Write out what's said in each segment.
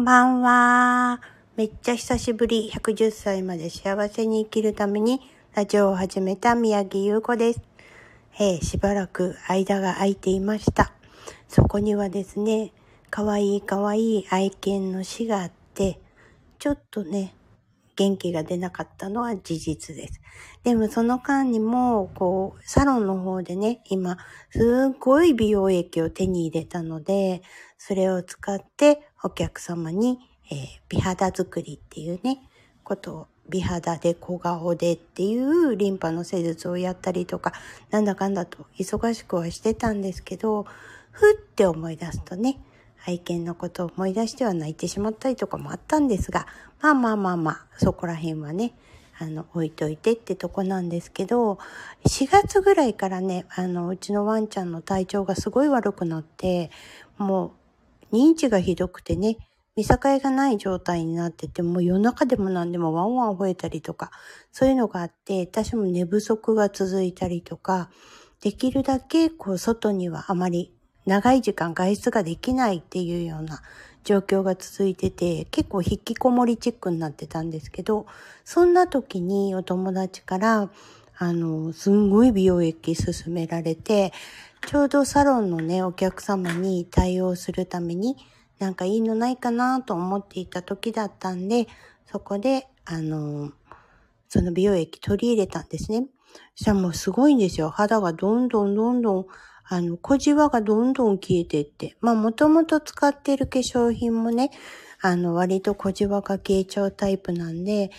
んばんは。めっちゃ久しぶり。110歳まで幸せに生きるためにラジオを始めた宮城優子です。えー、しばらく間が空いていました。そこにはですね、かわいいかわいい愛犬の死があって、ちょっとね、元気が出なかったのは事実です。でもその間にも、こう、サロンの方でね、今、すっごい美容液を手に入れたので、それを使ってお客様に、えー、美肌作りっていうね、ことを、美肌で小顔でっていうリンパの施術をやったりとか、なんだかんだと忙しくはしてたんですけど、ふって思い出すとね、愛犬のことを思い出しては泣いてしまったりとかもあったんですが、まあまあまあまあ、そこら辺はね、あの、置いといてってとこなんですけど、4月ぐらいからね、あの、うちのワンちゃんの体調がすごい悪くなって、もう、認知がひどくてね、見境がない状態になってて、もう夜中でも何でもワンワン吠えたりとか、そういうのがあって、私も寝不足が続いたりとか、できるだけこう外にはあまり長い時間外出ができないっていうような状況が続いてて、結構引きこもりチックになってたんですけど、そんな時にお友達から、あの、すんごい美容液勧められて、ちょうどサロンのね、お客様に対応するために、なんかいいのないかなと思っていた時だったんで、そこで、あの、その美容液取り入れたんですね。そしたらもうすごいんですよ。肌がどんどんどんどんあの、小じわがどんどん消えていって、まあ、もともと使ってる化粧品もね、あの、割と小じわが消えちゃうタイプなんで、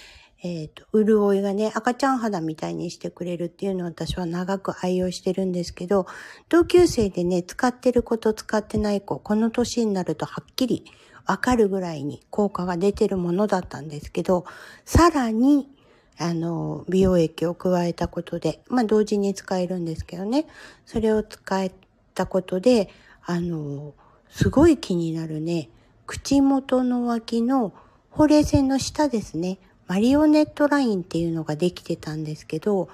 えっ、ー、と、潤いがね、赤ちゃん肌みたいにしてくれるっていうのを私は長く愛用してるんですけど、同級生でね、使ってる子と使ってない子、この年になるとはっきりわかるぐらいに効果が出てるものだったんですけど、さらに、あの、美容液を加えたことで、まあ同時に使えるんですけどね、それを使えたことで、あの、すごい気になるね、口元の脇のほうれい線の下ですね、マリオネットラインっていうのができてたんですけど、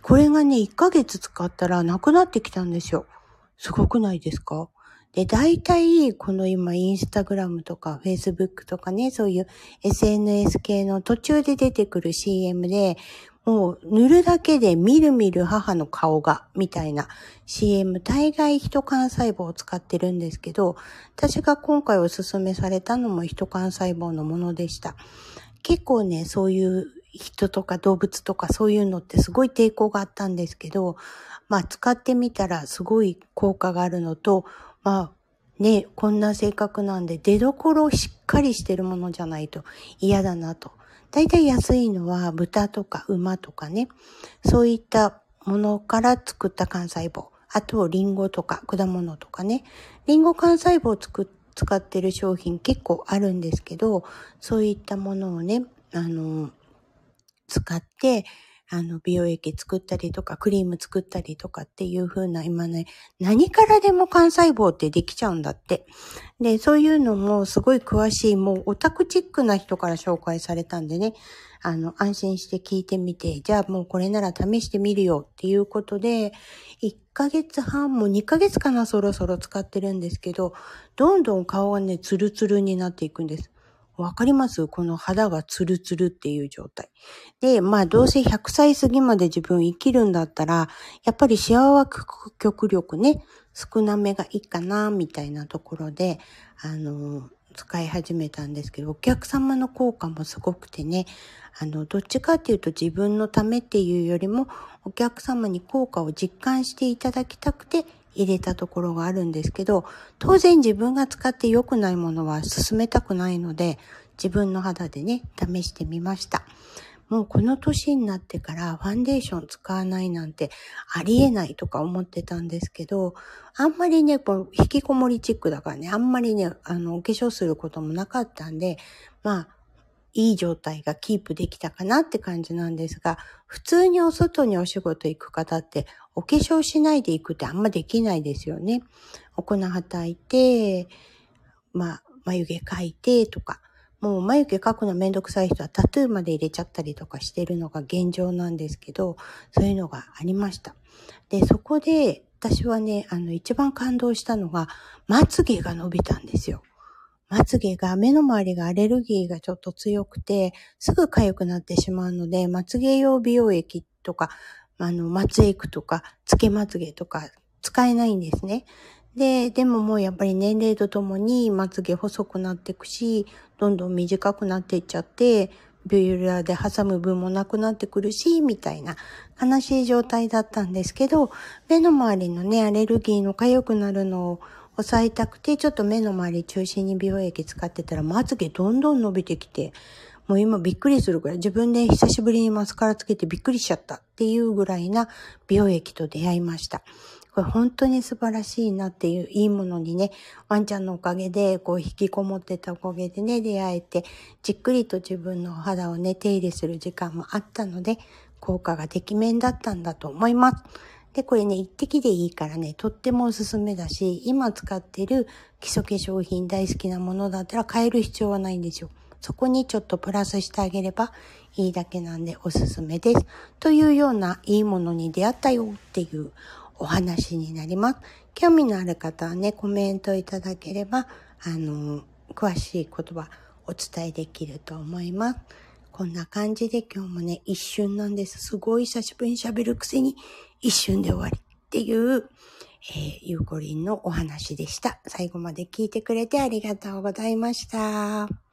これがね、1ヶ月使ったらなくなってきたんですよ。すごくないですか？で、大体、この今、インスタグラムとか、フェイスブックとかね、そういう SNS 系の途中で出てくる CM で、もう塗るだけでみるみる母の顔が、みたいな CM、大概人幹細胞を使ってるんですけど、私が今回おすすめされたのも人幹細胞のものでした。結構ね、そういう人とか動物とかそういうのってすごい抵抗があったんですけど、まあ使ってみたらすごい効果があるのと、まあ、ね、こんな性格なんで出所をしっかりしてるものじゃないと嫌だなと。だいたい安いのは豚とか馬とかね、そういったものから作った幹細胞。あと、リンゴとか果物とかね。リンゴ幹細胞を使ってる商品結構あるんですけど、そういったものをね、あの、使って、あの、美容液作ったりとか、クリーム作ったりとかっていう風な、今ね、何からでも幹細胞ってできちゃうんだって。で、そういうのもすごい詳しい、もうオタクチックな人から紹介されたんでね、あの、安心して聞いてみて、じゃあもうこれなら試してみるよっていうことで、1ヶ月半も2ヶ月かな、そろそろ使ってるんですけど、どんどん顔がね、ツルツルになっていくんです。わかります？この肌がツルツルっていう状態。で、まあどうせ100歳過ぎまで自分生きるんだったら、やっぱり幸せ極力ね、少なめがいいかな、みたいなところで、あの、使い始めたんですけど、お客様の効果もすごくてね、あの、どっちかっていうと自分のためっていうよりも、お客様に効果を実感していただきたくて入れたところがあるんですけど、当然自分が使って良くないものは進めたくないので、自分の肌でね、試してみました。もうこの年になってからファンデーション使わないなんてありえないとか思ってたんですけど、あんまりね、この引きこもりチックだからね、あんまりね、あの、お化粧することもなかったんで、まあ、いい状態がキープできたかなって感じなんですが、普通にお外にお仕事行く方って、お化粧しないで行くってあんまできないですよね。お粉はたいて、まあ、眉毛描いてとか、もう眉毛描くのめんどくさい人はタトゥーまで入れちゃったりとかしてるのが現状なんですけど、そういうのがありました。で、そこで私はね、あの一番感動したのが、まつげが伸びたんですよ。まつげが、目の周りがアレルギーがちょっと強くて、すぐ痒くなってしまうので、まつげ用美容液とか、あの、まつエクとか、つけまつげとか、使えないんですね。で、でももうやっぱり年齢とともにまつげ細くなっていくし、どんどん短くなっていっちゃって、ビューラーで挟む分もなくなってくるし、みたいな悲しい状態だったんですけど、目の周りのね、アレルギーの痒くなるのを抑えたくて、ちょっと目の周り中心に美容液使ってたら、まつげどんどん伸びてきて、もう今びっくりするぐらい、自分で久しぶりにマスカラつけてびっくりしちゃったっていうぐらいな美容液と出会いました。これ本当に素晴らしいなっていういいものにね、ワンちゃんのおかげで、こう引きこもってたおかげでね、出会えて、じっくりと自分の肌をね、手入れする時間もあったので、効果がてきめんだったんだと思います。で、これね、一滴でいいからね、とってもおすすめだし、今使ってる基礎化粧品大好きなものだったら変える必要はないんですよ。そこにちょっとプラスしてあげればいいだけなんでおすすめです。というようないいものに出会ったよっていうお話になります。興味のある方はね、コメントいただければ、あの、詳しい言葉お伝えできると思います。こんな感じで今日もね、一瞬なんです。すごい久しぶりに喋るくせに一瞬で終わりっていう、えー、ゆうこりんのお話でした。最後まで聞いてくれてありがとうございました。